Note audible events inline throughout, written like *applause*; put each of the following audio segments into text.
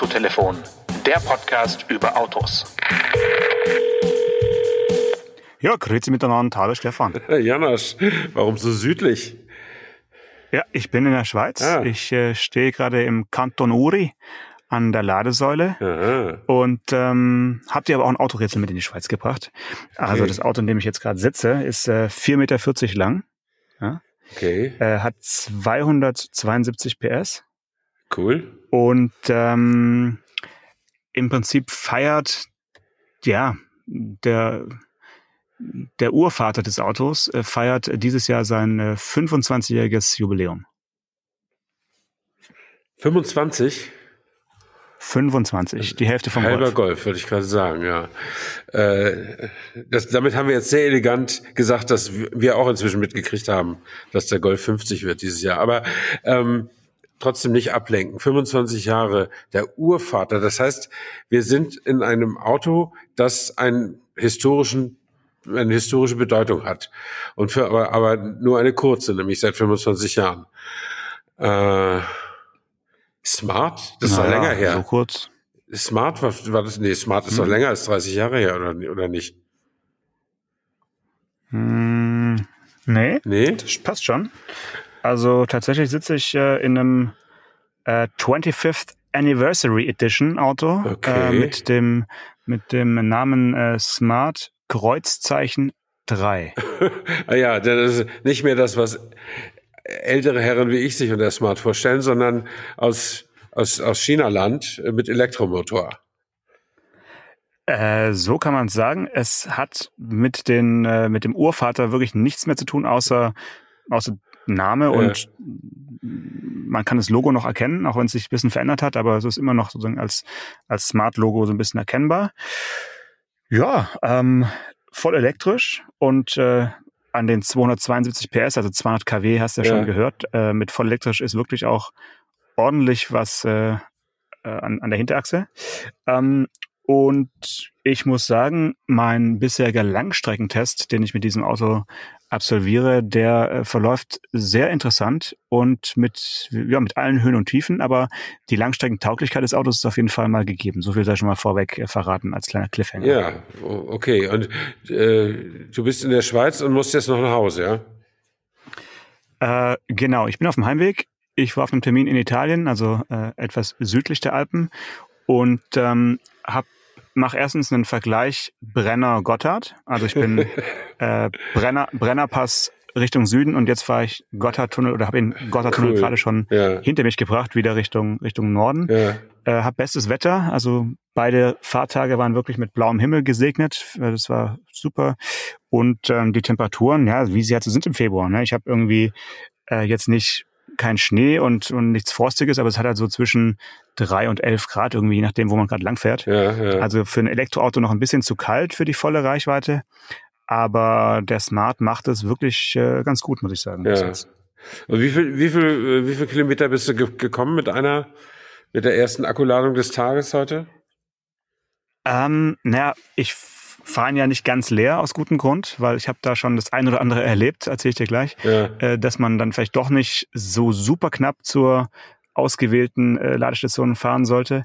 Autotelefon, der Podcast über Autos. Ja, grüezi miteinander, hallo Stefan. *laughs* Janosch, warum so südlich? Ja, ich bin in der Schweiz. Ah. Ich äh, stehe gerade im Kanton Uri an der Ladesäule Aha. und ähm, habe dir aber auch ein Autorätsel mit in die Schweiz gebracht. Also Okay. das Auto, in dem ich jetzt gerade sitze, ist äh, 4,40 Meter lang, Okay, äh, hat 272 PS cool. und ähm, im Prinzip feiert ja der der Urvater des Autos äh, feiert dieses Jahr sein äh, 25-jähriges Jubiläum. 25? 25, die Hälfte vom Halber Golf. Golf, würde ich gerade sagen, ja. Äh, das, damit haben wir jetzt sehr elegant gesagt, dass wir auch inzwischen mitgekriegt haben, dass der Golf 50 wird dieses Jahr. Aber ähm, trotzdem nicht ablenken. 25 Jahre, der Urvater. Das heißt, wir sind in einem Auto, das einen historischen eine historische Bedeutung hat. Und für, aber, aber nur eine kurze, nämlich seit 25 Jahren. Äh, Smart? Das ist doch länger her. So kurz. Smart war, war das, nee, Smart ist doch Hm. länger als 30 Jahre her, oder, oder nicht? Hm, nee, Nee? das passt schon. Also tatsächlich sitze ich äh, in einem äh, 25th Anniversary Edition Auto Okay. äh, mit dem mit dem Namen äh, Smart Kreuzzeichen 3. *laughs* ah ja, das ist nicht mehr das, was ältere Herren wie ich sich unter Smart vorstellen, sondern aus, aus, aus China-Land äh, mit Elektromotor. Äh, so kann man es sagen. Es hat mit, den, äh, mit dem Urvater wirklich nichts mehr zu tun, außer, außer Name und man kann das Logo noch erkennen, auch wenn es sich ein bisschen verändert hat, aber es ist immer noch sozusagen als, als Smart-Logo so ein bisschen erkennbar. Ja, ähm, voll elektrisch und äh, an den 272 PS, also 200 kW, hast du ja, Ja. schon gehört, äh, mit voll elektrisch ist wirklich auch ordentlich was äh, äh, an, an der Hinterachse. Ähm, und ich muss sagen, mein bisheriger Langstreckentest, den ich mit diesem Auto absolviere, der äh, verläuft sehr interessant und mit, ja, mit allen Höhen und Tiefen, aber die Langstreckentauglichkeit des Autos ist auf jeden Fall mal gegeben. So viel sei schon mal vorweg äh, verraten als kleiner Cliffhanger. Ja, okay. Und äh, du bist in der Schweiz und musst jetzt noch nach Hause, ja? Äh, genau, ich bin auf dem Heimweg. Ich war auf einem Termin in Italien, also äh, etwas südlich der Alpen und ähm, hab mach erstens einen Vergleich Brenner Gotthard. Also ich bin *laughs* äh, Brenner Brennerpass Richtung Süden und jetzt fahre ich Gotthardtunnel oder habe den Gotthardtunnel Cool. gerade schon Ja. hinter mich gebracht, wieder Richtung Richtung Norden. Ja. Äh, hab bestes Wetter, also beide Fahrtage waren wirklich mit blauem Himmel gesegnet. Äh, Das war super. Und ähm, die Temperaturen, ja, wie sie halt so sind im Februar. Ne? Ich habe irgendwie äh, jetzt nicht kein Schnee und, und nichts Frostiges, aber es hat halt so zwischen drei und elf Grad irgendwie, je nachdem, wo man gerade langfährt. Ja, ja. Also für ein Elektroauto noch ein bisschen zu kalt für die volle Reichweite. Aber der Smart macht es wirklich äh, ganz gut, muss ich sagen. Ja. Und wie viel, wie viel, äh, wie viel Kilometer bist du ge gekommen mit einer, mit der ersten Akkuladung des Tages heute? Ähm, naja, ich fahre ihn ja nicht ganz leer aus gutem Grund, weil ich habe da schon das ein oder andere erlebt, erzähle ich dir gleich, Ja. äh, dass man dann vielleicht doch nicht so super knapp zur ausgewählten äh, Ladestation fahren sollte.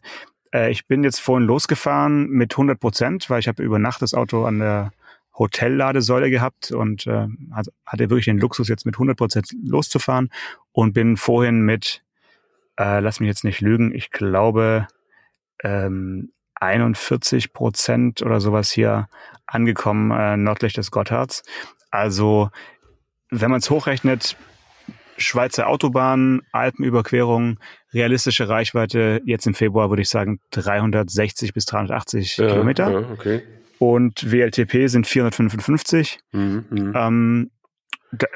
Äh, ich bin jetzt vorhin losgefahren mit 100 Prozent, weil ich habe über Nacht das Auto an der Hotelladesäule gehabt und äh, hat- hatte wirklich den Luxus, jetzt mit 100 Prozent loszufahren und bin vorhin mit, äh, lass mich jetzt nicht lügen, ich glaube ähm, 41 Prozent oder sowas hier angekommen äh, nördlich des Gotthards. Also wenn man es hochrechnet, Schweizer Autobahn, Alpenüberquerung, realistische Reichweite jetzt im Februar würde ich sagen 360 bis 380 ja, Kilometer Ja, okay. und WLTP sind 455. Mhm, mhm. Ähm,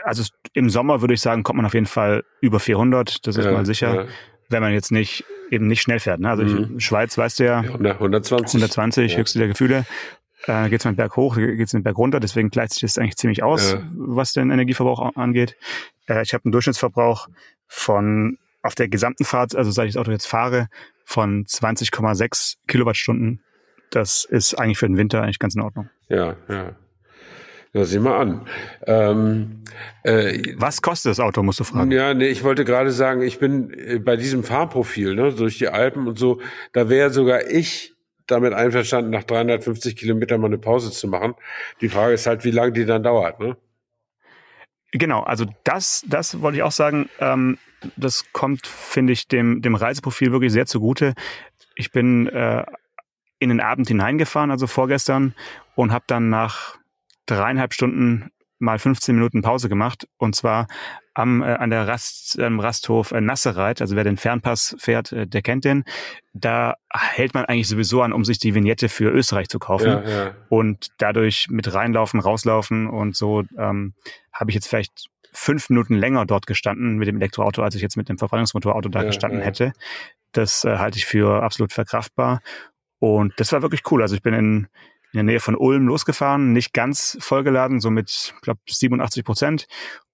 also im Sommer würde ich sagen, kommt man auf jeden Fall über 400, das ist Ja, mal sicher, wenn man jetzt nicht eben nicht schnell fährt. Ne? Also Mhm. ich, Schweiz, weißt du ja, 100, 120. 120, Ja. höchste der Gefühle. Äh, geht's mal den Berg hoch, geht's den Berg runter, deswegen gleicht sich das eigentlich ziemlich aus, Ja. was den Energieverbrauch angeht. Äh, ich habe einen Durchschnittsverbrauch von auf der gesamten Fahrt, also seit ich das Auto jetzt fahre, von 20,6 Kilowattstunden. Das ist eigentlich für den Winter eigentlich ganz in Ordnung. Ja, ja. Ja, sieh mal an. Ähm, äh, Was kostet das Auto, musst du fragen? Ja, nee, ich wollte gerade sagen, ich bin äh, bei diesem Fahrprofil, ne, durch die Alpen und so, da wäre sogar ich damit einverstanden, nach 350 Kilometern mal eine Pause zu machen. Die Frage ist halt, wie lange die dann dauert, ne? Genau, also das, das wollte ich auch sagen. Ähm, das kommt, finde ich, dem, dem Reiseprofil wirklich sehr zugute. Ich bin äh, in den Abend hineingefahren, also vorgestern, und habe dann nach dreieinhalb Stunden mal 15 Minuten Pause gemacht und zwar am äh, an der Rast ähm, Rasthof äh, Nassereit, also wer den Fernpass fährt, äh, der kennt den. Da hält man eigentlich sowieso an, um sich die Vignette für Österreich zu kaufen ja, ja. und dadurch mit reinlaufen, rauslaufen und so ähm, habe ich jetzt vielleicht fünf Minuten länger dort gestanden mit dem Elektroauto, als ich jetzt mit dem Verbrennungsmotorauto da ja, gestanden hätte. Das äh, halte ich für absolut verkraftbar und das war wirklich cool. Also ich bin in in der Nähe von Ulm losgefahren, nicht ganz vollgeladen, so mit, glaube 87 Prozent.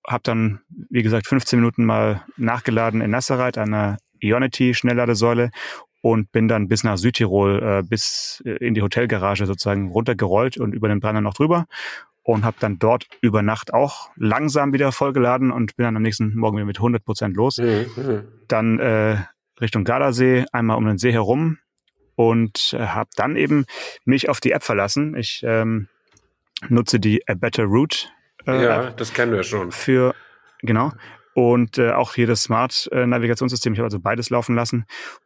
Hab dann, wie gesagt, 15 Minuten mal nachgeladen in Nassereit an einer Ionity-Schnellladesäule und bin dann bis nach Südtirol, äh, bis äh, in die Hotelgarage sozusagen runtergerollt und über den Brenner noch drüber und habe dann dort über Nacht auch langsam wieder vollgeladen und bin dann am nächsten Morgen wieder mit 100 Prozent los. Mhm, mhm. Dann äh, Richtung Gardasee, einmal um den See herum, und äh, habe dann eben mich auf die App verlassen. Ich ähm, nutze die A Better Route. Äh, ja, App das kennen wir schon. Für genau und äh, auch hier das Smart äh, Navigationssystem. Ich habe also beides laufen lassen.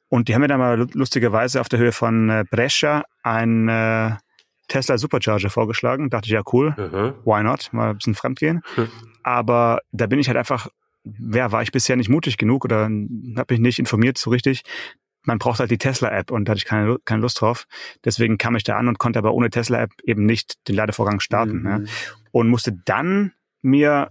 Und die haben mir dann mal lustigerweise auf der Höhe von äh, Brescia ein äh, Tesla Supercharger vorgeschlagen. Dachte ich, ja cool, mhm. why not? Mal ein bisschen fremdgehen. Mhm. Aber da bin ich halt einfach, wer war ich bisher nicht mutig genug oder habe mich nicht informiert so richtig, man braucht halt die Tesla-App und da hatte ich keine, keine Lust drauf. Deswegen kam ich da an und konnte aber ohne Tesla-App eben nicht den Ladevorgang starten. Mhm. Ne? Und musste dann mir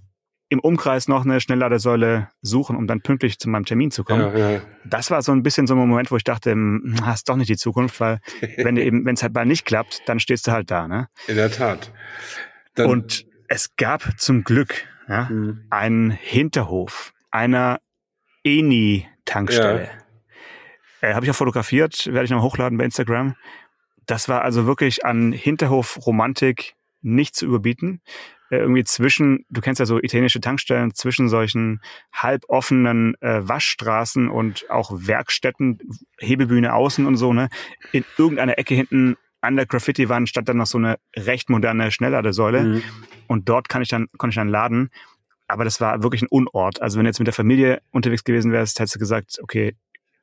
im Umkreis noch eine Schnellladesäule suchen, um dann pünktlich zu meinem Termin zu kommen. Ja, ja. Das war so ein bisschen so ein Moment, wo ich dachte, hm, hast doch nicht die Zukunft, weil *laughs* wenn eben, wenn es halt mal nicht klappt, dann stehst du halt da. Ne? In der Tat. Dann und es gab zum Glück ja, mhm. einen Hinterhof einer Eni-Tankstelle. Äh, Habe ich auch fotografiert, werde ich noch hochladen bei Instagram. Das war also wirklich an Hinterhof-Romantik nicht zu überbieten. Äh, irgendwie zwischen, du kennst ja so italienische Tankstellen, zwischen solchen halboffenen äh, Waschstraßen und auch Werkstätten, Hebebühne außen und so, ne? In irgendeiner Ecke hinten an der Graffiti-Wand stand dann noch so eine recht moderne Schnellladesäule. Mhm. Und dort kann ich dann, konnte ich dann laden. Aber das war wirklich ein Unort. Also wenn du jetzt mit der Familie unterwegs gewesen wärst, hättest du gesagt, okay,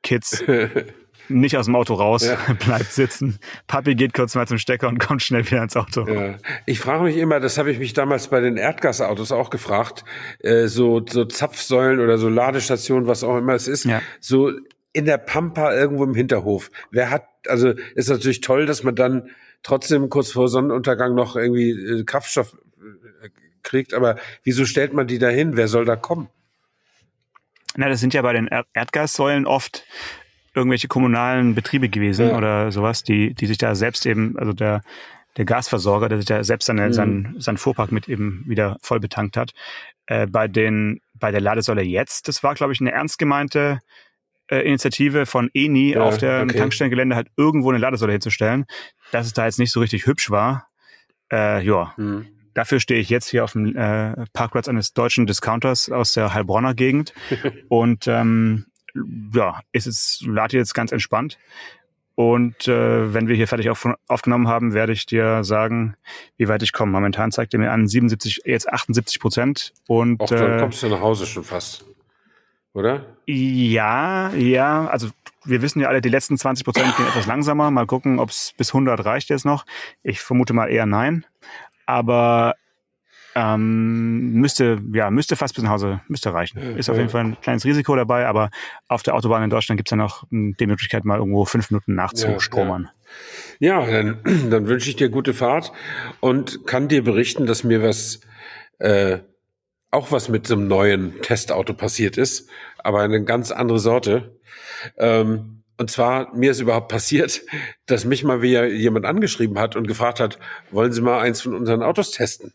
Kids, *laughs* nicht aus dem Auto raus, ja. *laughs* bleibt sitzen. Papi geht kurz mal zum Stecker und kommt schnell wieder ins Auto. Ja. Ich frage mich immer, das habe ich mich damals bei den Erdgasautos auch gefragt, äh, so, so Zapfsäulen oder so Ladestationen, was auch immer es ist, ja. so in der Pampa irgendwo im Hinterhof. Wer hat, also ist natürlich toll, dass man dann trotzdem kurz vor Sonnenuntergang noch irgendwie äh, Kraftstoff äh, kriegt, aber wieso stellt man die da hin? Wer soll da kommen? Na, das sind ja bei den Erdgassäulen oft irgendwelche kommunalen Betriebe gewesen ja. oder sowas, die, die sich da selbst eben, also der, der Gasversorger, der sich da selbst seine, mhm. seinen, seinen Fuhrpark mit eben wieder voll betankt hat. Äh, bei den, bei der Ladesäule jetzt, das war, glaube ich, eine ernst gemeinte äh, Initiative von ENI ja, auf dem okay. Tankstellengelände halt irgendwo eine Ladesäule hinzustellen. Dass es da jetzt nicht so richtig hübsch war, äh, ja, mhm. Dafür stehe ich jetzt hier auf dem äh, Parkplatz eines deutschen Discounters aus der Heilbronner Gegend. *laughs* und ähm, ja, ist es lade jetzt ganz entspannt. Und äh, wenn wir hier fertig auf, aufgenommen haben, werde ich dir sagen, wie weit ich komme. Momentan zeigt er mir an 77, jetzt 78 Prozent. Und Auch dann äh, kommst du nach Hause schon fast, oder? Ja, ja. Also wir wissen ja alle, die letzten 20 Prozent gehen etwas langsamer. Mal gucken, ob es bis 100 reicht jetzt noch. Ich vermute mal eher nein aber ähm, müsste, ja, müsste fast bis nach Hause, müsste reichen. Ist auf jeden Fall ein kleines Risiko dabei, aber auf der Autobahn in Deutschland gibt es ja noch die Möglichkeit, mal irgendwo fünf Minuten nachzustromern. Ja, ja. ja dann, *clears throat* dann wünsche ich dir gute Fahrt und kann dir berichten, dass mir was äh, auch was mit so einem neuen Testauto passiert ist, aber eine ganz andere Sorte. Ähm, und zwar, mir ist überhaupt passiert, *laughs* dass mich mal wieder jemand angeschrieben hat und gefragt hat, wollen Sie mal eins von unseren Autos testen?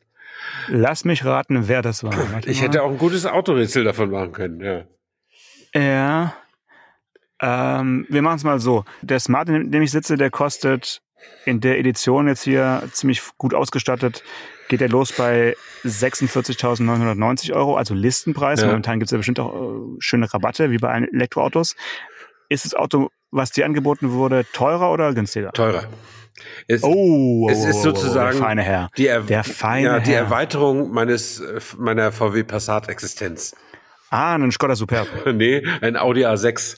Lass mich raten, wer das war. Warte ich mal. hätte auch ein gutes Autorätsel davon machen können, ja. Ja. Ähm, wir machen es mal so. Der Smart, in dem ich sitze, der kostet in der Edition jetzt hier ziemlich gut ausgestattet geht der los bei 46.990 Euro, also Listenpreis. Ja. Momentan gibt es ja bestimmt auch äh, schöne Rabatte, wie bei Elektroautos. Ist das Auto, was dir angeboten wurde, teurer oder günstiger? Teurer. Es, oh, es ist sozusagen der feine Herr. Die, er der feine ja, die Herr. Erweiterung meines meiner VW Passat Existenz. Ah, ein Skoda Superb. *laughs* nee, ein Audi A6.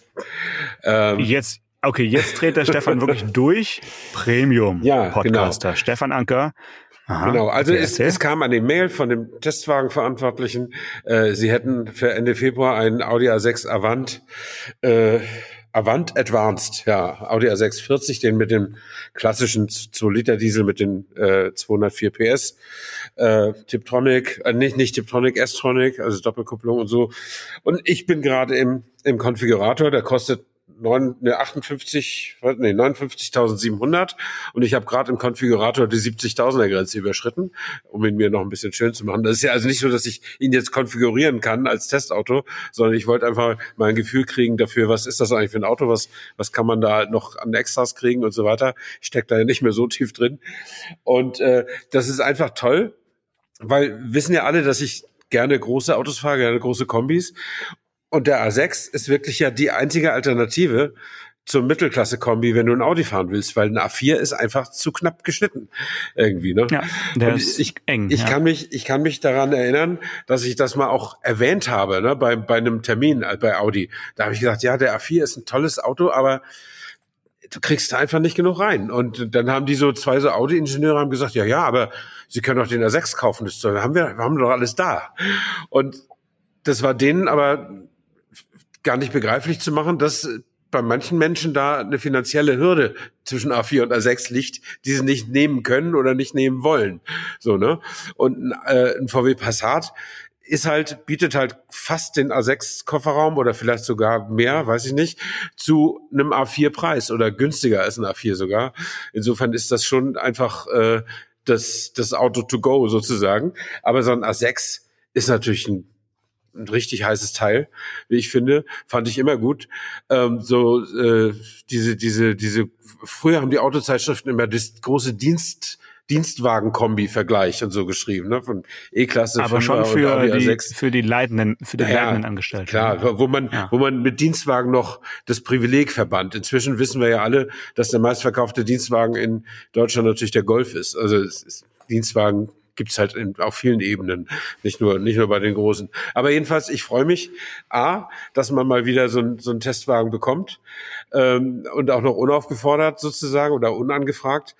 Ähm, jetzt, okay, jetzt dreht der Stefan wirklich *laughs* durch. Premium ja, Podcaster. Genau. Stefan Anker. Aha, genau, also es, es, kam eine Mail von dem Testwagenverantwortlichen. Äh, sie hätten für Ende Februar einen Audi A6 Avant äh, Avant Advanced, ja, Audi A640, den mit dem klassischen 2-Liter-Diesel mit den äh, 204 PS, äh, Tiptronic, äh, nicht, nicht Tiptronic, S-Tronic, also Doppelkupplung und so. Und ich bin gerade im, im Konfigurator, der kostet 9, ne, 58, nee, 59.700 und ich habe gerade im Konfigurator die 70.000er Grenze überschritten, um ihn mir noch ein bisschen schön zu machen. Das ist ja also nicht so, dass ich ihn jetzt konfigurieren kann als Testauto, sondern ich wollte einfach mal ein Gefühl kriegen dafür, was ist das eigentlich für ein Auto, was, was kann man da noch an Extras kriegen und so weiter. Ich stecke da ja nicht mehr so tief drin. Und äh, das ist einfach toll, weil wissen ja alle, dass ich gerne große Autos fahre, gerne große Kombis. Und der A6 ist wirklich ja die einzige Alternative zur Mittelklasse-Kombi, wenn du ein Audi fahren willst, weil ein A4 ist einfach zu knapp geschnitten irgendwie. Ne? Ja, der Und ist ich, eng. Ich ja. kann mich, ich kann mich daran erinnern, dass ich das mal auch erwähnt habe, ne, bei, bei einem Termin äh, bei Audi. Da habe ich gesagt, ja, der A4 ist ein tolles Auto, aber du kriegst da einfach nicht genug rein. Und dann haben die so zwei so Audi-Ingenieure haben gesagt, ja, ja, aber sie können doch den A6 kaufen, das haben wir, wir haben doch alles da. Und das war denen aber gar nicht begreiflich zu machen, dass bei manchen Menschen da eine finanzielle Hürde zwischen A4 und A6 liegt, die sie nicht nehmen können oder nicht nehmen wollen. So, ne? Und äh, ein VW Passat ist halt, bietet halt fast den A6 Kofferraum oder vielleicht sogar mehr, weiß ich nicht, zu einem A4 Preis oder günstiger als ein A4 sogar. Insofern ist das schon einfach äh, das, das Auto to go sozusagen. Aber so ein A6 ist natürlich ein ein richtig heißes Teil, wie ich finde, fand ich immer gut. Ähm, so äh, diese diese diese früher haben die Autozeitschriften immer das große Dienst Dienstwagen-Kombi-Vergleich und so geschrieben, ne? Von E-Klasse, aber schon für die, für die leitenden, für die ja, leitenden Angestellten. Klar, wo man, ja. wo man mit Dienstwagen noch das Privileg verband. Inzwischen wissen wir ja alle, dass der meistverkaufte Dienstwagen in Deutschland natürlich der Golf ist. Also es ist Dienstwagen gibt's halt in, auf vielen Ebenen, nicht nur, nicht nur bei den Großen. Aber jedenfalls, ich freue mich, A, dass man mal wieder so, ein, so einen Testwagen bekommt ähm, und auch noch unaufgefordert sozusagen oder unangefragt.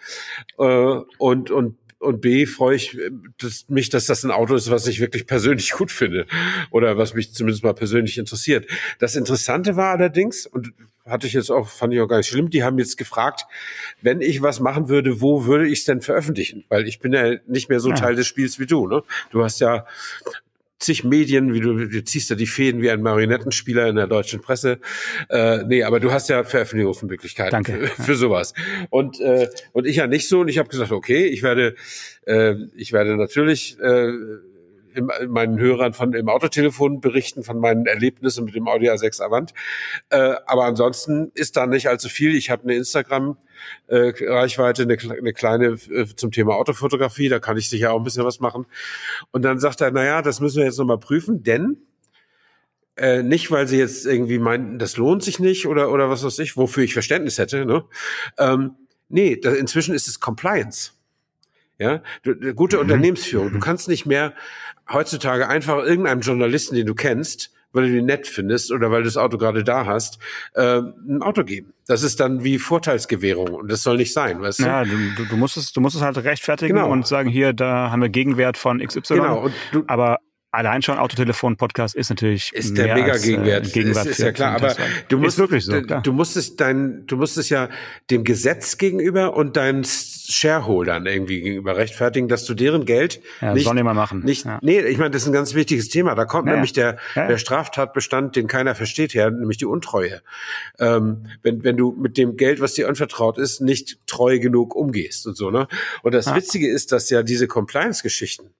Äh, und, und und B freue ich dass, mich, dass das ein Auto ist, was ich wirklich persönlich gut finde oder was mich zumindest mal persönlich interessiert. Das Interessante war allerdings, und hatte ich jetzt auch, fand ich auch gar nicht schlimm, die haben jetzt gefragt, wenn ich was machen würde, wo würde ich es denn veröffentlichen? Weil ich bin ja nicht mehr so ja. Teil des Spiels wie du. Ne? Du hast ja zig Medien, wie du, du ziehst ja die Fäden wie ein Marionettenspieler in der deutschen Presse. Äh, nee, aber du hast ja Veröffentlichungsmöglichkeiten Danke. Für, für sowas. Und, äh, und ich ja nicht so. Und ich habe gesagt, okay, ich werde, äh, ich werde natürlich äh, im, meinen Hörern von im Autotelefon berichten von meinen Erlebnissen mit dem Audi A6 Avant. Äh, aber ansonsten ist da nicht allzu viel. Ich habe eine Instagram äh, Reichweite, eine, eine kleine äh, zum Thema Autofotografie, da kann ich sicher auch ein bisschen was machen. Und dann sagt er, naja, das müssen wir jetzt nochmal prüfen, denn äh, nicht, weil sie jetzt irgendwie meinten, das lohnt sich nicht oder, oder was weiß ich, wofür ich Verständnis hätte. Ne? Ähm, nee, da, inzwischen ist es Compliance. Ja, du, gute mhm. Unternehmensführung. Du kannst nicht mehr heutzutage einfach irgendeinem Journalisten, den du kennst, weil du ihn nett findest oder weil du das Auto gerade da hast, äh, ein Auto geben. Das ist dann wie Vorteilsgewährung und das soll nicht sein, weißt du? Ja, du, du, musst es, du musst es halt rechtfertigen Genau. und sagen, hier, da haben wir Gegenwert von XY. Genau. Und du, Aber allein schon Autotelefon-Podcast ist natürlich ist der mehr mega als, äh, Gegenwert. Gegenwart ist, ist ja klar, aber du musst wirklich so, du, klar. du musst es dein, du musst es ja dem Gesetz gegenüber und deinen Shareholdern irgendwie gegenüber rechtfertigen, dass du deren Geld Ja, nicht, sollen machen. nicht, Ja. nee, ich meine, das ist ein ganz wichtiges Thema. Da kommt Ja, nämlich der, ja. der Straftatbestand, den keiner versteht, her, nämlich die Untreue. Ähm, wenn, wenn du mit dem Geld, was dir anvertraut ist, nicht treu genug umgehst und so, ne? Und das. Witzige ist, dass ja diese Compliance-Geschichten,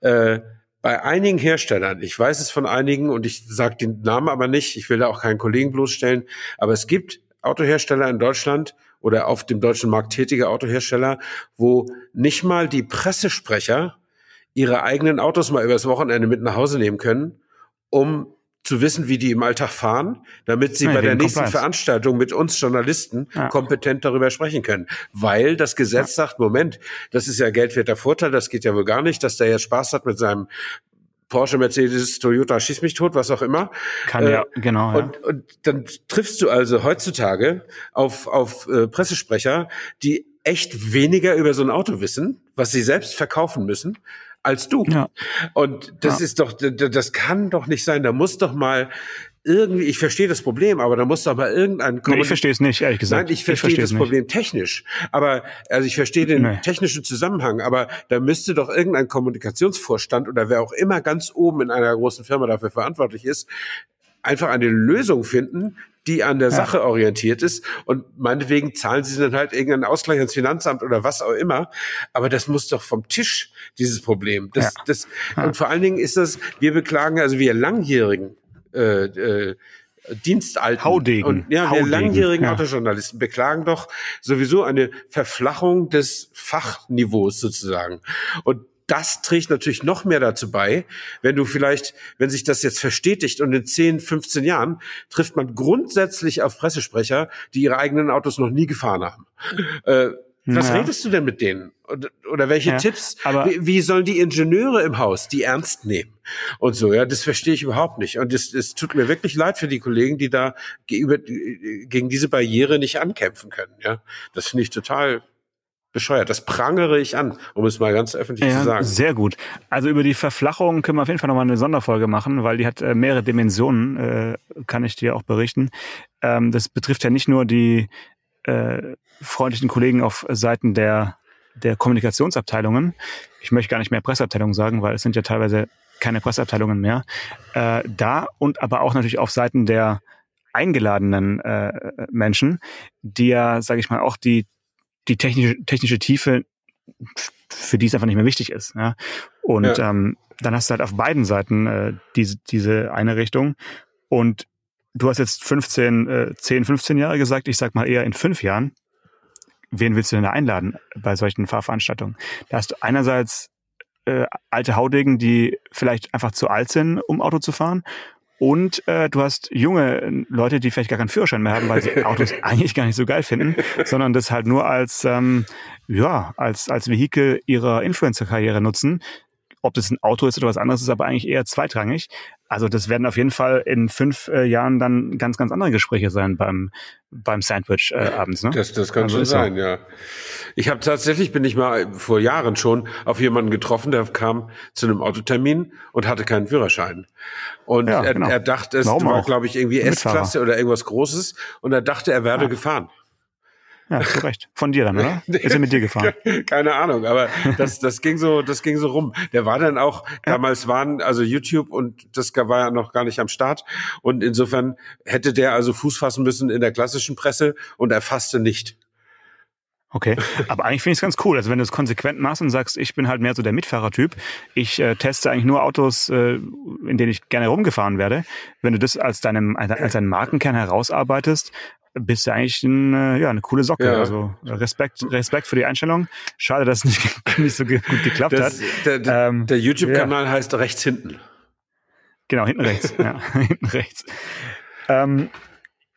äh, bei einigen Herstellern, ich weiß es von einigen und ich sage den Namen aber nicht, ich will da auch keinen Kollegen bloßstellen, aber es gibt Autohersteller in Deutschland oder auf dem deutschen Markt tätige Autohersteller, wo nicht mal die Pressesprecher ihre eigenen Autos mal übers Wochenende mit nach Hause nehmen können, um zu wissen, wie die im Alltag fahren, damit sie ja, bei der nächsten Compliance. Veranstaltung mit uns Journalisten ja. kompetent darüber sprechen können. Weil das Gesetz ja. sagt, Moment, das ist ja geldwerter Vorteil, das geht ja wohl gar nicht, dass der jetzt Spaß hat mit seinem Porsche, Mercedes, Toyota, schieß mich tot, was auch immer. Kann ja, äh, genau. Ja. Und, und dann triffst du also heutzutage auf, auf äh, Pressesprecher, die echt weniger über so ein Auto wissen, was sie selbst verkaufen müssen, als du. Ja. Und das ja. ist doch, das kann doch nicht sein. Da muss doch mal irgendwie, ich verstehe das Problem, aber da muss doch mal irgendein nee, Ich verstehe es nicht, ehrlich gesagt. Nein, ich verstehe, ich verstehe das Problem technisch. Aber, also ich verstehe den nee. technischen Zusammenhang, aber da müsste doch irgendein Kommunikationsvorstand oder wer auch immer ganz oben in einer großen Firma dafür verantwortlich ist, einfach eine Lösung finden, die an der ja. Sache orientiert ist. Und meinetwegen zahlen sie dann halt irgendeinen Ausgleich ans Finanzamt oder was auch immer. Aber das muss doch vom Tisch, dieses Problem. Das, ja. das, ja. Und vor allen Dingen ist das, wir beklagen, also wir Langjährigen, äh, äh, Dienstalten Haudegen. und ja, Haudegen. wir langjährigen ja. Autojournalisten beklagen doch sowieso eine Verflachung des Fachniveaus sozusagen. Und das trägt natürlich noch mehr dazu bei, wenn du vielleicht, wenn sich das jetzt verstetigt und in 10, 15 Jahren trifft man grundsätzlich auf Pressesprecher, die ihre eigenen Autos noch nie gefahren haben. Äh, was ja. redest du denn mit denen? Oder welche ja, Tipps? Wie, wie, sollen die Ingenieure im Haus die ernst nehmen? Und so, ja, das verstehe ich überhaupt nicht. Und es, es tut mir wirklich leid für die Kollegen, die da gegenüber, gegen diese Barriere nicht ankämpfen können. Ja, das finde ich total bescheuert. Das prangere ich an, um es mal ganz öffentlich ja, zu sagen. Sehr gut. Also über die Verflachung können wir auf jeden Fall nochmal eine Sonderfolge machen, weil die hat äh, mehrere Dimensionen, äh, kann ich dir auch berichten. Ähm, das betrifft ja nicht nur die äh, freundlichen Kollegen auf Seiten der, der Kommunikationsabteilungen. Ich möchte gar nicht mehr Presseabteilungen sagen, weil es sind ja teilweise keine Presseabteilungen mehr. Äh, da und aber auch natürlich auf Seiten der eingeladenen äh, Menschen, die ja, sage ich mal, auch die die technische, technische Tiefe, für die es einfach nicht mehr wichtig ist. Ja? Und ja. ähm, dann hast du halt auf beiden Seiten äh, diese, diese eine Richtung. Und du hast jetzt 15, äh, 10, 15 Jahre gesagt, ich sag mal eher in fünf Jahren. Wen willst du denn da einladen bei solchen Fahrveranstaltungen? Da hast du einerseits äh, alte Haudegen, die vielleicht einfach zu alt sind, um Auto zu fahren. Und äh, du hast junge Leute, die vielleicht gar keinen Führerschein mehr haben, weil sie *laughs* Autos eigentlich gar nicht so geil finden, sondern das halt nur als ähm, ja als als Vehikel ihrer Influencer-Karriere nutzen. Ob das ein Auto ist oder was anderes, ist aber eigentlich eher zweitrangig. Also das werden auf jeden Fall in fünf äh, Jahren dann ganz, ganz andere Gespräche sein beim, beim Sandwich äh, abends. Ne? Das, das kann also schon sein, so. ja. Ich habe tatsächlich, bin ich mal vor Jahren schon auf jemanden getroffen, der kam zu einem Autotermin und hatte keinen Führerschein. Und ja, er, genau. er dachte, es Warum war, glaube ich, irgendwie S-Klasse oder irgendwas Großes und er dachte, er werde ja. gefahren. Ja, zu Recht. Von dir dann, oder? *laughs* Ist er mit dir gefahren? *laughs* Keine Ahnung, aber das, das ging so, das ging so rum. Der war dann auch, damals waren also YouTube und das war ja noch gar nicht am Start. Und insofern hätte der also Fuß fassen müssen in der klassischen Presse und er fasste nicht. Okay, aber eigentlich finde ich es ganz cool. Also wenn du es konsequent machst und sagst, ich bin halt mehr so der Mitfahrertyp, ich äh, teste eigentlich nur Autos, äh, in denen ich gerne rumgefahren werde. Wenn du das als deinem als deinen Markenkern herausarbeitest, bist du eigentlich ein, äh, ja, eine coole Socke. Ja. Also Respekt, Respekt für die Einstellung. Schade, dass es nicht, *laughs* nicht so gut geklappt das, hat. Der, der, ähm, der YouTube-Kanal ja. heißt rechts hinten. Genau, hinten rechts. *laughs* ja, *laughs* hinten rechts. Ähm,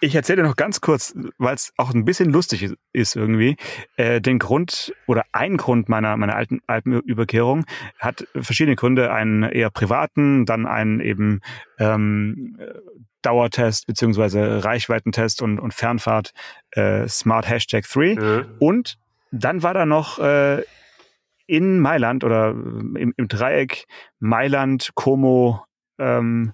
ich erzähle noch ganz kurz, weil es auch ein bisschen lustig ist irgendwie, äh, den Grund oder ein Grund meiner, meiner alten Alpenüberkehrung hat verschiedene Gründe, einen eher privaten, dann einen eben ähm, Dauertest beziehungsweise Reichweitentest und, und Fernfahrt äh, Smart Hashtag 3. Mhm. Und dann war da noch äh, in Mailand oder im, im Dreieck Mailand, Como ähm,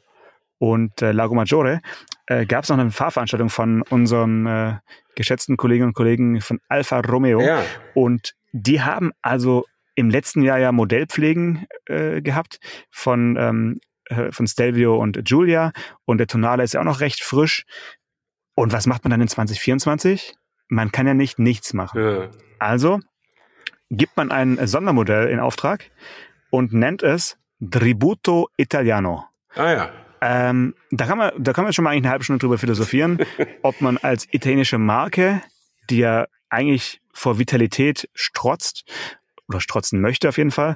und äh, Lago Maggiore äh, gab es noch eine Fahrveranstaltung von unseren äh, geschätzten Kolleginnen und Kollegen von Alfa Romeo. Ja. Und die haben also im letzten Jahr ja Modellpflegen äh, gehabt von ähm, äh, von Stelvio und Giulia und der Tonale ist ja auch noch recht frisch. Und was macht man dann in 2024? Man kann ja nicht nichts machen. Ja. Also gibt man ein Sondermodell in Auftrag und nennt es Tributo Italiano. Ah ja. Ähm, da kann man, da kann man schon mal eigentlich eine halbe Stunde drüber philosophieren, *laughs* ob man als italienische Marke, die ja eigentlich vor Vitalität strotzt oder strotzen möchte auf jeden Fall,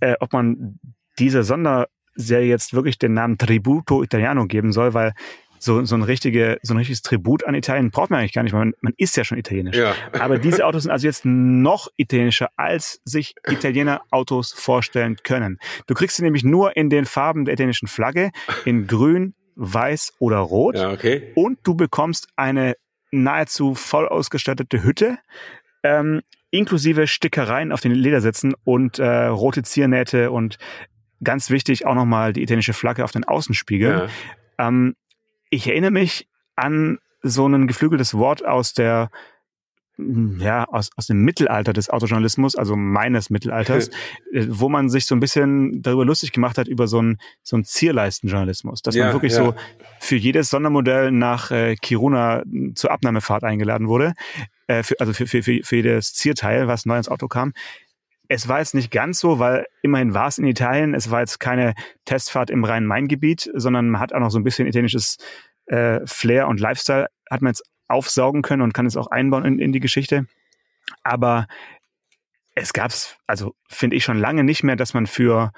äh, ob man dieser Sonderserie jetzt wirklich den Namen Tributo Italiano geben soll, weil so, so, ein richtige, so ein richtiges Tribut an Italien braucht man eigentlich gar nicht, weil man, man ist ja schon italienisch. Ja. *laughs* Aber diese Autos sind also jetzt noch italienischer, als sich Italiener Autos vorstellen können. Du kriegst sie nämlich nur in den Farben der italienischen Flagge, in grün, weiß oder rot. Ja, okay. Und du bekommst eine nahezu voll ausgestattete Hütte, ähm, inklusive Stickereien auf den Ledersitzen und äh, rote Ziernähte und ganz wichtig auch nochmal die italienische Flagge auf den Außenspiegel. Ja. Ähm, ich erinnere mich an so ein geflügeltes Wort aus der ja, aus, aus dem Mittelalter des Autojournalismus, also meines Mittelalters, *laughs* äh, wo man sich so ein bisschen darüber lustig gemacht hat, über so einen so einen Zierleistenjournalismus, dass ja, man wirklich ja. so für jedes Sondermodell nach äh, Kiruna zur Abnahmefahrt eingeladen wurde, äh, für, also für, für, für, für jedes Zierteil, was neu ins Auto kam. Es war jetzt nicht ganz so, weil immerhin war es in Italien. Es war jetzt keine Testfahrt im Rhein-Main-Gebiet, sondern man hat auch noch so ein bisschen italienisches äh, Flair und Lifestyle hat man jetzt aufsaugen können und kann es auch einbauen in, in die Geschichte. Aber es gab es, also finde ich schon lange nicht mehr, dass man für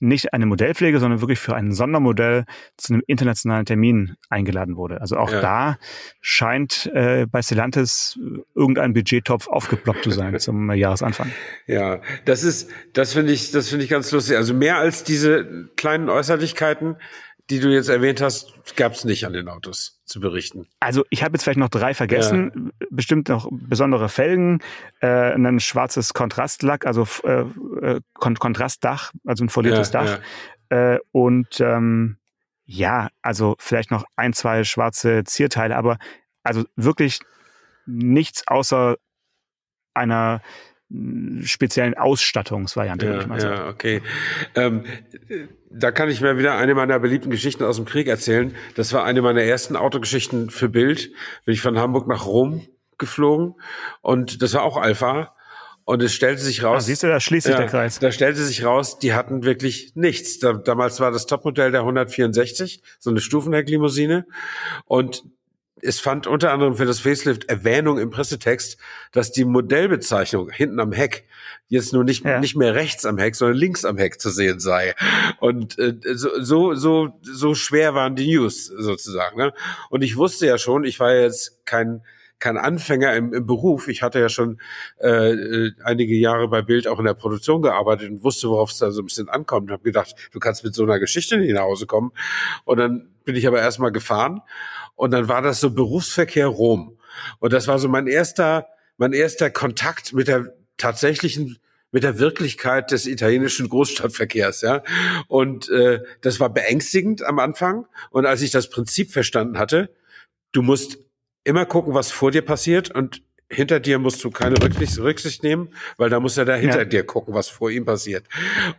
nicht eine Modellpflege, sondern wirklich für ein Sondermodell zu einem internationalen Termin eingeladen wurde. Also auch ja. da scheint äh, bei Stellantis irgendein Budgettopf aufgeploppt zu sein *laughs* zum Jahresanfang. Ja, das ist, das finde ich, das finde ich ganz lustig. Also mehr als diese kleinen Äußerlichkeiten, die du jetzt erwähnt hast, gab es nicht an den Autos zu berichten. Also ich habe jetzt vielleicht noch drei vergessen. Ja. Bestimmt noch besondere Felgen, äh, ein schwarzes Kontrastlack, also äh, äh Kon Kontrastdach, also ein foliertes ja, Dach. Ja. Äh, und ähm, ja, also vielleicht noch ein, zwei schwarze Zierteile, aber also wirklich nichts außer einer speziellen Ausstattungsvariante, ja, würde ich mal sagen. Ja, okay. Ähm, da kann ich mir wieder eine meiner beliebten Geschichten aus dem Krieg erzählen. Das war eine meiner ersten Autogeschichten für Bild. Bin ich von Hamburg nach Rom geflogen und das war auch Alpha. Und es stellte sich raus. Ah, siehst du, da schließt sich ja, der Kreis. Da stellte sich raus, die hatten wirklich nichts. Da, damals war das Topmodell der 164, so eine Stufenhecklimousine. Und es fand unter anderem für das Facelift Erwähnung im Pressetext, dass die Modellbezeichnung hinten am Heck jetzt nur nicht, ja. nicht mehr rechts am Heck, sondern links am Heck zu sehen sei. Und äh, so, so, so, so schwer waren die News sozusagen. Ne? Und ich wusste ja schon, ich war jetzt kein kein Anfänger im, im Beruf. Ich hatte ja schon äh, äh einige Jahre bei Bild auch in der Produktion gearbeitet und wusste, worauf es da so ein bisschen ankommt. Und habe gedacht, du kannst mit so einer Geschichte nicht nach Hause kommen. Und dann bin ich aber erstmal gefahren und dann war das so Berufsverkehr Rom. Und das war so mein erster, mein erster Kontakt mit der tatsächlichen mit der Wirklichkeit des italienischen Großstadtverkehrs, ja. Und äh, das war beängstigend am Anfang. Und als ich das Prinzip verstanden hatte, du musst immer gucken, was vor dir passiert und hinter dir musst du keine Rücksicht, Rücksicht nehmen, weil da muss er da hinter ja. dir gucken, was vor ihm passiert.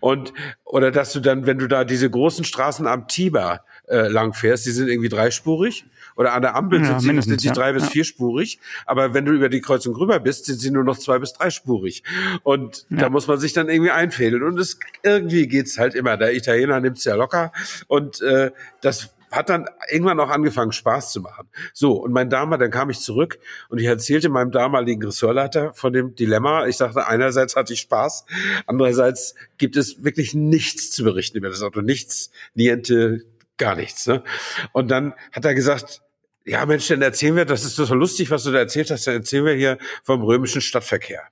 Und oder dass du dann, wenn du da diese großen Straßen am Tiber äh, lang fährst, die sind irgendwie dreispurig oder an der Ampel ja, sind, sie, sind sie drei ja. bis vierspurig, aber wenn du über die Kreuzung rüber bist, sind sie nur noch zwei bis dreispurig. Und ja. da muss man sich dann irgendwie einfädeln. Und es irgendwie geht's halt immer. Der Italiener nimmt's ja locker und äh, das hat dann irgendwann auch angefangen, Spaß zu machen. So, und mein Dame, dann kam ich zurück und ich erzählte meinem damaligen Ressortleiter von dem Dilemma. Ich sagte, einerseits hatte ich Spaß, andererseits gibt es wirklich nichts zu berichten über das Auto. Nichts, niente, gar nichts. Ne? Und dann hat er gesagt, ja, Mensch, dann erzählen wir, das ist so lustig, was du da erzählt hast, dann erzählen wir hier vom römischen Stadtverkehr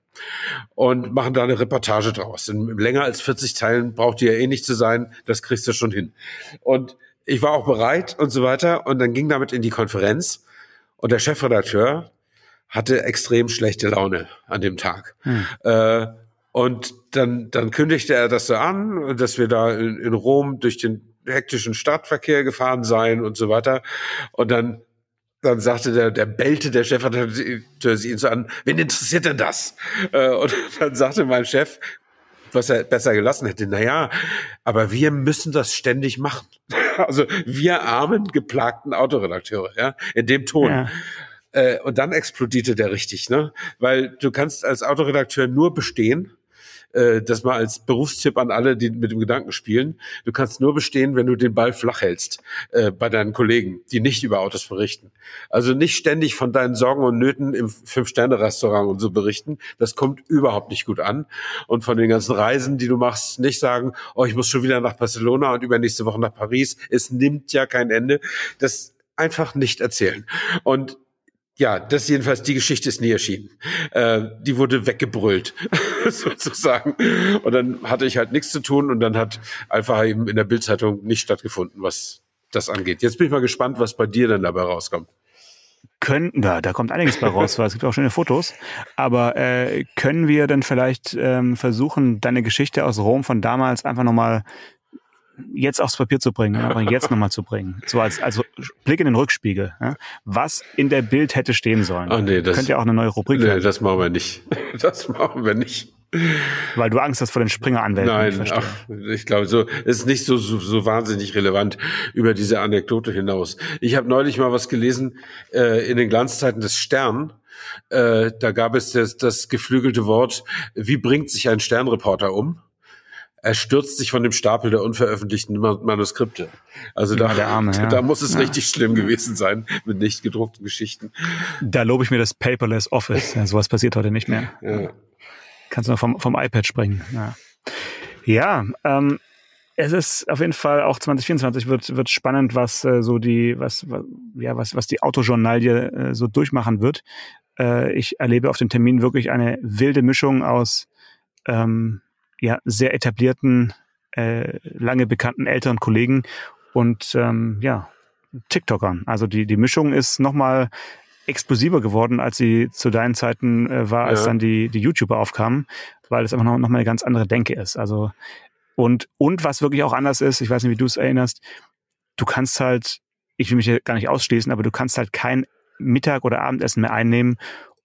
und machen da eine Reportage draus. In länger als 40 Teilen braucht die ja eh nicht zu sein, das kriegst du schon hin. Und ich war auch bereit und so weiter und dann ging damit in die Konferenz und der Chefredakteur hatte extrem schlechte Laune an dem Tag. Hm. Äh, und dann, dann kündigte er das so an, dass wir da in, in Rom durch den hektischen Stadtverkehr gefahren seien und so weiter. Und dann dann sagte der, der bellte der Chefredakteur ihn so an, wen interessiert denn das? Äh, und *laughs* dann sagte mein Chef, was er besser gelassen hätte, na ja, aber wir müssen das ständig machen. *laughs* Also wir armen, geplagten Autoredakteure, ja, in dem Ton. Ja. Äh, und dann explodierte der richtig, ne? Weil du kannst als Autoredakteur nur bestehen, äh, das mal als Berufstipp an alle, die mit dem Gedanken spielen. Du kannst nur bestehen, wenn du den Ball flach hältst äh, bei deinen Kollegen, die nicht über Autos berichten. Also nicht ständig von deinen Sorgen und Nöten im Fünf-Sterne-Restaurant und so berichten. Das kommt überhaupt nicht gut an. Und von den ganzen Reisen, die du machst, nicht sagen, oh, ich muss schon wieder nach Barcelona und übernächste Woche nach Paris. Es nimmt ja kein Ende. Das einfach nicht erzählen. Und ja, das jedenfalls, die Geschichte ist nie erschienen. Äh, die wurde weggebrüllt, *laughs* sozusagen. Und dann hatte ich halt nichts zu tun und dann hat Alpha eben in der Bildzeitung nicht stattgefunden, was das angeht. Jetzt bin ich mal gespannt, was bei dir dann dabei rauskommt. Können, da, da kommt einiges bei raus, weil es gibt auch schöne Fotos. Aber äh, können wir dann vielleicht ähm, versuchen, deine Geschichte aus Rom von damals einfach nochmal jetzt aufs Papier zu bringen, *laughs* aber jetzt nochmal zu bringen. So als also Blick in den Rückspiegel. Ja? Was in der Bild hätte stehen sollen. Ach nee, das könnte ja auch eine neue Rubrik nee, werden. das machen wir nicht. *laughs* Das machen wir nicht. Weil du Angst hast vor den Springer-Anwälten. Nein, ich ach, ich glaube, so es ist nicht so, so so wahnsinnig relevant über diese Anekdote hinaus. Ich habe neulich mal was gelesen äh, in den Glanzzeiten des Stern. Äh, da gab es das, das geflügelte Wort: Wie bringt sich ein Sternreporter um? Er stürzt sich von dem Stapel der unveröffentlichten Ma- Manuskripte. Also da, Ja, Arme, *laughs* ja. da muss es Ja. richtig schlimm gewesen sein mit nicht gedruckten Geschichten. Da lobe ich mir das Paperless Office. Ja, sowas passiert heute nicht mehr. Kannst du noch vom, vom iPad springen. Ja, ja ähm, es ist auf jeden Fall auch 2024 wird, wird spannend, was äh, so die, was, was, ja, was, was die Autojournalie äh, so durchmachen wird. Äh, ich erlebe auf dem Termin wirklich eine wilde Mischung aus ähm, ja, sehr etablierten, äh, lange bekannten älteren Kollegen und ähm, ja, TikTokern. Also die, die Mischung ist nochmal explosiver geworden, als sie zu deinen Zeiten äh, war, als Ja. dann die, die YouTuber aufkamen, weil es einfach noch, noch mal eine ganz andere Denke ist. Also und, und was wirklich auch anders ist, ich weiß nicht, wie du es erinnerst, du kannst halt, ich will mich hier gar nicht ausschließen, aber du kannst halt kein Mittag- oder Abendessen mehr einnehmen,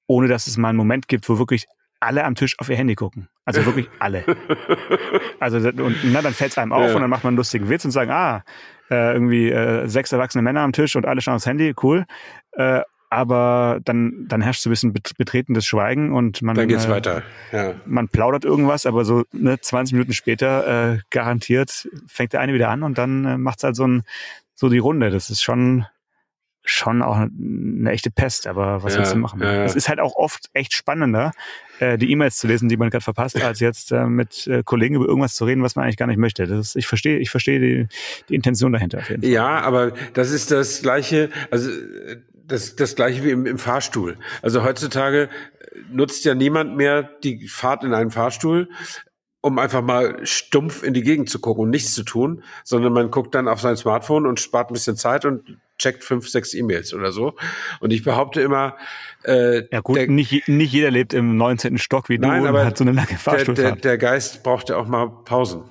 ohne dass es mal einen Moment gibt, wo wirklich alle am Tisch auf ihr Handy gucken. Also wirklich *laughs* alle. Also und na, dann fällt es einem auf Ja. und dann macht man einen lustigen Witz und sagen, ah, äh, irgendwie äh, sechs erwachsene Männer am Tisch und alle schauen aufs Handy, cool. Äh, aber dann, dann herrscht so ein bisschen bet- betretenes Schweigen und man, Dann geht's äh, weiter. Ja. man plaudert irgendwas, aber so ne, 20 Minuten später äh, garantiert fängt der eine wieder an und dann äh, macht's halt so, ein, so die Runde. Das ist schon schon auch eine echte Pest, aber was Ja, willst du machen? ja, ja. Es ist halt auch oft echt spannender, äh, die E-Mails zu lesen, die man gerade verpasst, *laughs* als jetzt äh, mit äh, Kollegen über irgendwas zu reden, was man eigentlich gar nicht möchte. Das ist, ich verstehe, ich verstehe die, die Intention dahinter auf jeden Fall. Ja, aber das ist das gleiche, also das, das gleiche wie im, im Fahrstuhl. Also heutzutage nutzt ja niemand mehr die Fahrt in einen Fahrstuhl, um einfach mal stumpf in die Gegend zu gucken und nichts zu tun, sondern man guckt dann auf sein Smartphone und spart ein bisschen Zeit und checkt fünf, sechs E-Mails oder so. Und ich behaupte immer, äh, Ja gut, der, nicht, nicht jeder lebt im 19. Stock wie Nein, du aber und hat so eine lange der, der, Fahrstuhlfahrt. der Geist braucht ja auch mal Pausen.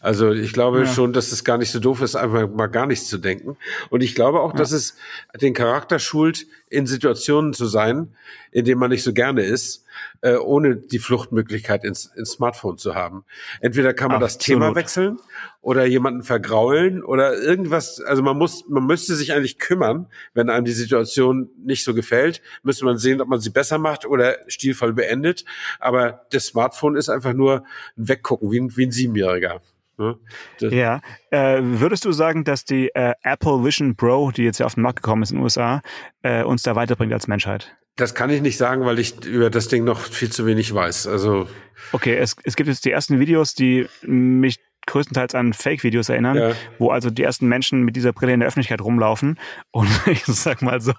Also ich glaube Ja. schon, dass es gar nicht so doof ist, einfach mal gar nichts zu denken. Und ich glaube auch, dass es den Charakter schult, in Situationen zu sein, in denen man nicht so gerne ist, äh, ohne die Fluchtmöglichkeit ins, ins Smartphone zu haben. Entweder kann man das Absolut. Thema wechseln oder jemanden vergraulen oder irgendwas. Also man muss, man müsste sich eigentlich kümmern, wenn einem die Situation nicht so gefällt, müsste man sehen, ob man sie besser macht oder stilvoll beendet. Aber das Smartphone ist einfach nur ein Weggucken, wie ein, wie ein Siebenjähriger. Ne? Ja, äh, würdest du sagen, dass die äh, Apple Vision Pro, die jetzt ja auf den Markt gekommen ist in den USA, äh, uns da weiterbringt als Menschheit? das kann ich nicht sagen, weil ich über das Ding noch viel zu wenig weiß. Also Okay, es, es gibt jetzt die ersten Videos, die mich größtenteils an Fake-Videos erinnern, Ja. wo also die ersten Menschen mit dieser Brille in der Öffentlichkeit rumlaufen. Und *laughs* ich sag mal so,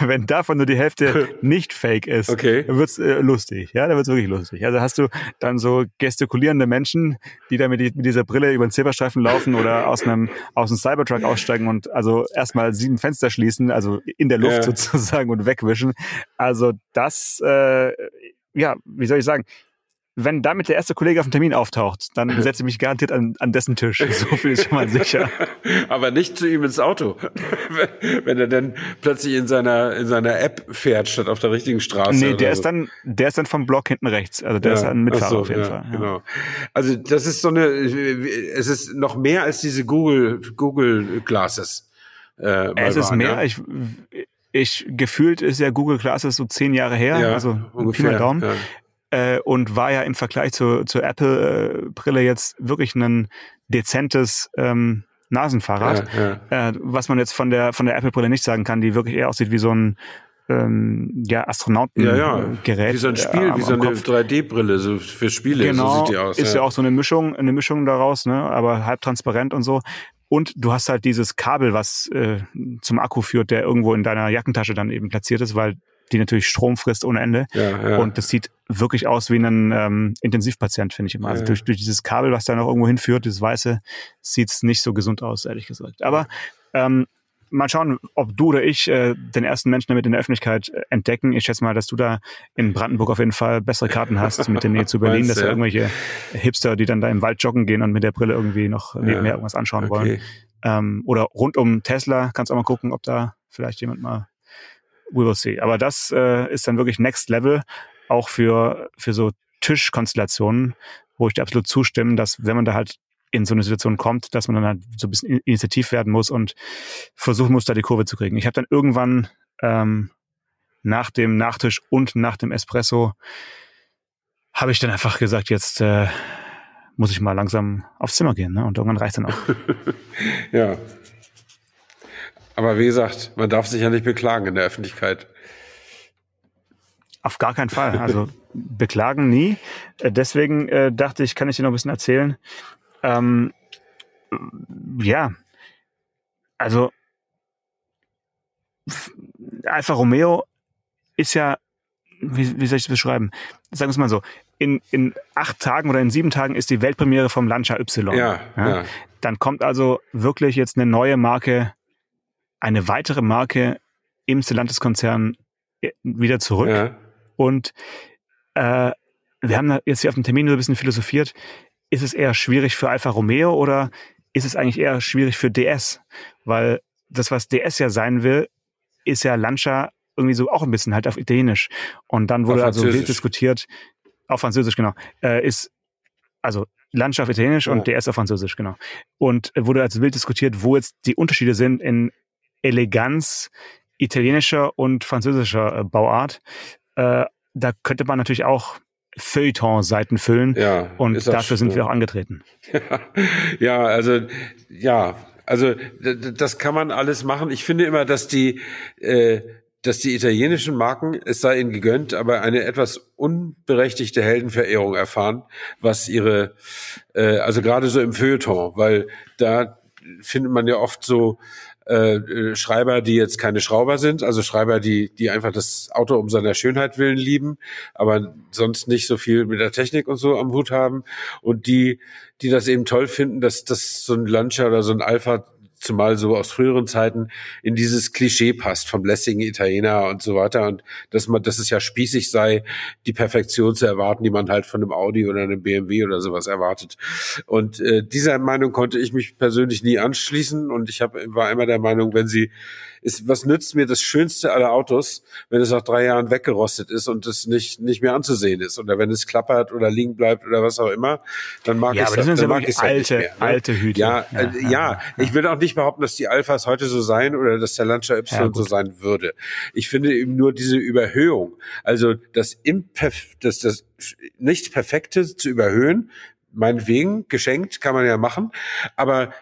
wenn davon nur die Hälfte *laughs* nicht fake ist, Okay. wird's äh, lustig. Ja, da wird's wirklich lustig. Also hast du dann so gestikulierende Menschen, die da mit, die, mit dieser Brille über den Zebrastreifen laufen oder aus einem aus einem Cybertruck aussteigen und also erstmal sieben Fenster schließen, also in der Luft Ja. sozusagen und wegwischen. Also das, äh, ja, wie soll ich sagen? Wenn damit der erste Kollege auf dem Termin auftaucht, dann *laughs* setze ich mich garantiert an, an dessen Tisch. *laughs* So viel ist schon mal sicher. *laughs* Aber nicht zu ihm ins Auto. wenn, er dann plötzlich in seiner, in seiner App fährt, statt auf der richtigen Straße. Nee, der so. ist dann, der ist dann vom Block hinten rechts. Also der ist Ja, ein Mitfahrer so, auf jeden ja, Fall. Ja. Genau. Also das ist so eine, es ist noch mehr als diese Google, Google Glasses. Äh, mal Es ist waren, mehr. Ich, ich gefühlt ist ja Google Glasses so zehn Jahre her, Ja, also Pi ungefähr, mal Daumen. Äh, und war ja im Vergleich zu, zur Apple-Brille jetzt wirklich ein dezentes ähm, Nasenfahrrad, ja, ja. Äh, was man jetzt von der von der Apple-Brille nicht sagen kann, die wirklich eher aussieht wie so ein ähm, ja, Astronautengerät. Ja, ja. Wie so ein Spiel, äh, wie so eine 3D-Brille, so für Spiele, genau, so sieht die aus. Ist ja. ja auch so eine Mischung, eine Mischung daraus, ne? aber halb transparent und so. Und du hast halt dieses Kabel, was äh, zum Akku führt, der irgendwo in deiner Jackentasche dann eben platziert ist, weil die natürlich Strom frisst ohne Ende. Ja, ja. Und das sieht wirklich aus wie ein ähm, Intensivpatient, finde ich immer. Also ja, durch, durch dieses Kabel, was da noch irgendwo hinführt, dieses Weiße, sieht's nicht so gesund aus, ehrlich gesagt. Aber ähm, mal schauen, ob du oder ich äh, den ersten Menschen damit in der Öffentlichkeit äh, entdecken. Ich schätze mal, dass du da in Brandenburg auf jeden Fall bessere Karten hast mit der Nähe *laughs* zu Berlin, dass ja irgendwelche Hipster, die dann da im Wald joggen gehen und mit der Brille irgendwie noch nebenher irgendwas anschauen okay. wollen. Ähm, oder rund um Tesla kannst du auch mal gucken, ob da vielleicht jemand mal we will see. Aber das äh, ist dann wirklich Next Level, auch für, für so Tischkonstellationen, wo ich dir absolut zustimme, dass wenn man da halt in so eine Situation kommt, dass man dann halt so ein bisschen initiativ werden muss und versuchen muss, da die Kurve zu kriegen. Ich habe dann irgendwann ähm, nach dem Nachtisch und nach dem Espresso habe ich dann einfach gesagt, jetzt äh, muss ich mal langsam aufs Zimmer gehen. Ne? Und irgendwann reicht dann auch. *laughs* ja. Aber wie gesagt, man darf sich ja nicht beklagen in der Öffentlichkeit. Auf gar keinen Fall. Also *laughs* beklagen nie. Äh, deswegen äh, dachte ich, kann ich dir noch ein bisschen erzählen. Ähm, ja, also Alfa Romeo ist ja, wie, wie soll ich das beschreiben? Sagen wir es mal so, in, in acht Tagen oder in sieben Tagen ist die Weltpremiere vom Lancia Y. Ja, ja. ja. Dann kommt also wirklich jetzt eine neue Marke eine weitere Marke im Stellantis-Konzern äh, wieder zurück. Ja. Und äh, wir haben jetzt hier auf dem Termin so ein bisschen philosophiert. Ist es eher schwierig für Alfa Romeo oder ist es eigentlich eher schwierig für DS? Weil das, was DS ja sein will, ist ja Lancia irgendwie so auch ein bisschen halt auf Italienisch. Und dann wurde also wild diskutiert, auf Französisch, genau, äh, ist, also Lancia auf Italienisch oh. und DS auf Französisch, genau. Und wurde also wild diskutiert, wo jetzt die Unterschiede sind in Eleganz italienischer und französischer äh, Bauart. Äh, da könnte man natürlich auch Feuilleton-Seiten füllen. Ja, und dafür sind wir auch angetreten. *laughs* ja, also ja, also das kann man alles machen. Ich finde immer, dass die äh, dass die italienischen Marken, es sei ihnen gegönnt, aber eine etwas unberechtigte Heldenverehrung erfahren, was ihre, äh, also gerade so im Feuilleton, weil da findet man ja oft so äh, äh, Schreiber, die jetzt keine Schrauber sind, also Schreiber, die, die einfach das Auto um seiner Schönheit willen lieben, aber sonst nicht so viel mit der Technik und so am Hut haben und die, die das eben toll finden, dass, dass so ein Lancia oder so ein Alpha zumal so aus früheren Zeiten in dieses Klischee passt vom lässigen Italiener und so weiter und dass man, dass es ja spießig sei, die Perfektion zu erwarten, die man halt von einem Audi oder einem BMW oder sowas erwartet. Und äh, dieser Meinung konnte ich mich persönlich nie anschließen und ich hab, war immer der Meinung, wenn sie ist, was nützt mir das schönste aller Autos, wenn es nach drei Jahren weggerostet ist und es nicht, nicht mehr anzusehen ist oder wenn es klappert oder liegen bleibt oder was auch immer, dann mag ja, ich es aber das sind ja alte, halt mehr, ne? alte Hüte. Ja, ja, äh, ja, ja, ich will auch nicht behaupten, dass die Alphas heute so sein oder dass der Lancia Y so sein würde. Ich finde eben nur diese Überhöhung, also das Imperf das, das nicht Perfekte zu überhöhen, meinetwegen, geschenkt, kann man ja machen, aber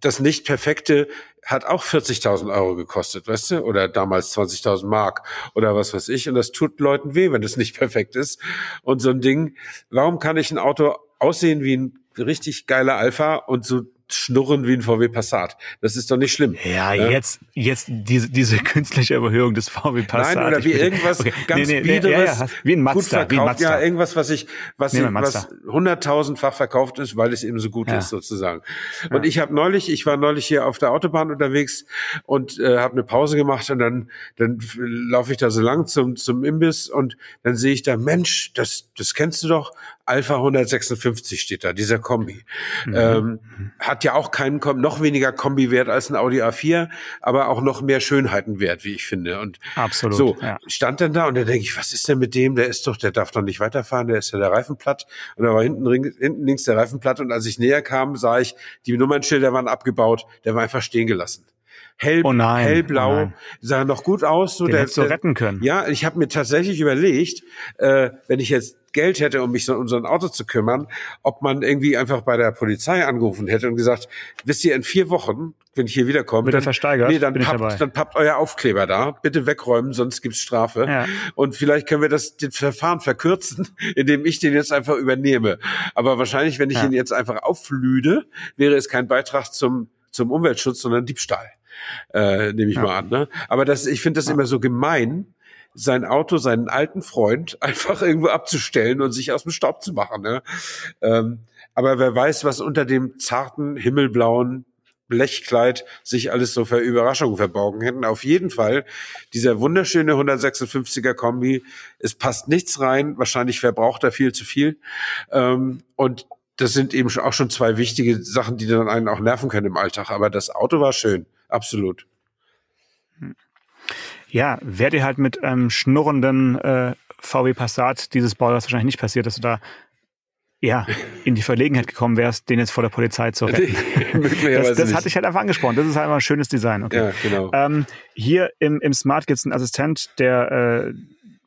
das nicht Perfekte hat auch 40.000 Euro gekostet, weißt du? Oder damals 20.000 Mark oder was weiß ich. Und das tut Leuten weh, wenn es nicht *laughs* perfekt ist. Und so ein Ding, warum kann ich ein Auto aussehen wie ein richtig geiler Alpha und so schnurren wie ein VW Passat. Das ist doch nicht schlimm. Ja, ja? jetzt, jetzt diese, diese künstliche Überhöhung des VW Passat. Nein, oder wie irgendwas okay. ganz nee, nee, biederes, ja, ja, wie ein Mazda, gut verkauft, ja, irgendwas, was ich, was, nee, was hunderttausendfach verkauft ist, weil es eben so gut ist, sozusagen. Und ich habe neulich, ich war neulich hier auf der Autobahn unterwegs und äh, habe eine Pause gemacht und dann, dann laufe ich da so lang zum, zum Imbiss und dann sehe ich da, Mensch, das, das kennst du doch, Alpha 156 steht da, dieser Kombi. Mhm. Ähm, hat ja auch keinen, noch weniger Kombi-Wert als ein Audi A4, aber auch noch mehr Schönheitenwert, wie ich finde. Und Absolut, so ja. stand dann da und da denke ich, was ist denn mit dem? Der ist doch, der darf doch nicht weiterfahren, der ist ja der Reifen platt. Und da war hinten, hinten links der Reifen platt und als ich näher kam, sah ich, die Nummernschilder waren abgebaut, der war einfach stehen gelassen. Hell, Oh nein, hellblau, oh nein. sah noch gut aus. So Den hättest du retten können. Ja, ich habe mir tatsächlich überlegt, äh, wenn ich jetzt Geld hätte, um mich so um so ein Auto zu kümmern, ob man irgendwie einfach bei der Polizei angerufen hätte und gesagt, wisst ihr, in vier Wochen, wenn ich hier wiederkomme, Wird er dann, versteigert? nee, dann pappt, dann pappt euer Aufkleber da, bitte wegräumen, sonst gibt's Strafe. Ja. Und vielleicht können wir das den Verfahren verkürzen, *laughs* indem ich den jetzt einfach übernehme. Aber wahrscheinlich, wenn ich Ja. ihn jetzt einfach auflüde, wäre es kein Beitrag zum zum Umweltschutz, sondern Diebstahl, äh, nehme ich Ja. mal an. Ne? Aber das, ich finde das immer so gemein, sein Auto, seinen alten Freund *laughs* einfach irgendwo abzustellen und sich aus dem Staub zu machen. Ne? Ähm, aber wer weiß, was unter dem zarten himmelblauen Blechkleid sich alles so für Überraschungen verborgen hätten. Auf jeden Fall dieser wunderschöne 156er Kombi. Es passt nichts rein. Wahrscheinlich verbraucht er viel zu viel. Ähm, und das sind eben auch schon zwei wichtige Sachen, die dann einen auch nerven können im Alltag. Aber das Auto war schön. Absolut. Ja, wäre dir halt mit einem schnurrenden äh, VW Passat dieses Baulers wahrscheinlich nicht passiert, dass du da ja in die Verlegenheit gekommen wärst, den jetzt vor der Polizei zu retten. *laughs* Das, das hatte ich halt einfach angesprochen. Das ist halt einfach ein schönes Design. Okay. Ja, genau. Ähm, hier im, im Smart gibt es einen Assistent, der äh,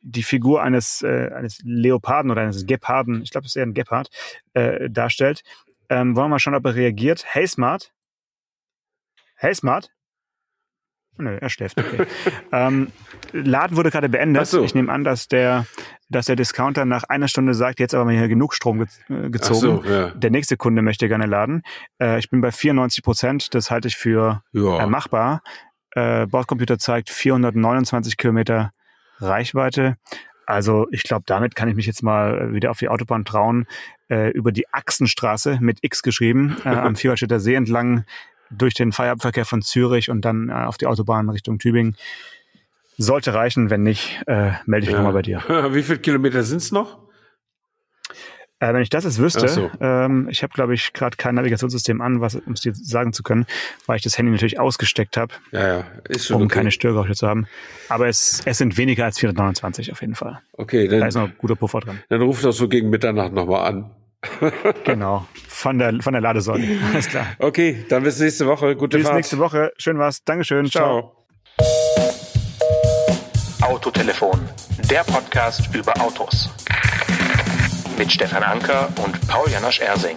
die Figur eines, äh, eines Leoparden oder eines Geparden, ich glaube, es ist eher ein Gepard, äh, darstellt. Ähm, wollen wir mal schauen, ob er reagiert. Hey Smart. Hey Smart. Nö, er schläft. Okay. *laughs* ähm, Laden wurde gerade beendet. So. Ich nehme an, dass der, dass der Discounter nach einer Stunde sagt, jetzt aber mal hier genug Strom ge äh, gezogen. so, ja. Der nächste Kunde möchte gerne laden. Äh, ich bin bei 94 Prozent. Das halte ich für Ja. äh, machbar. Äh, Bordcomputer zeigt 429 Kilometer Reichweite. Also ich glaube, damit kann ich mich jetzt mal äh, wieder auf die Autobahn trauen. Äh, über die Achsenstraße mit X geschrieben, äh, am *laughs* Vierwaldstätter See entlang durch den Feierabendverkehr von Zürich und dann äh, auf die Autobahn Richtung Tübingen. Sollte reichen, wenn nicht, äh, melde ich mich nochmal bei dir. *laughs* Wie viele Kilometer sind's noch? Äh, wenn ich das jetzt wüsste, so. ähm, ich habe, glaube ich, gerade kein Navigationssystem an, was, um es dir sagen zu können, weil ich das Handy natürlich ausgesteckt habe, Ja, ja, um okay. keine Störgeräusche zu haben. Aber es, es sind weniger als 429 auf jeden Fall. Okay, Da ist dann, noch ein guter Puffer drin. dann ruf doch so gegen Mitternacht nochmal an. *laughs* Genau. Von der, von der Ladesäule. *laughs* Alles klar. Okay, dann bis nächste Woche. Gute Bis Fahrt. nächste Woche. Schön was. Dankeschön. Ciao. Ciao. Autotelefon, der Podcast über Autos. Mit Stefan Anker und Paul Janosch Ersing.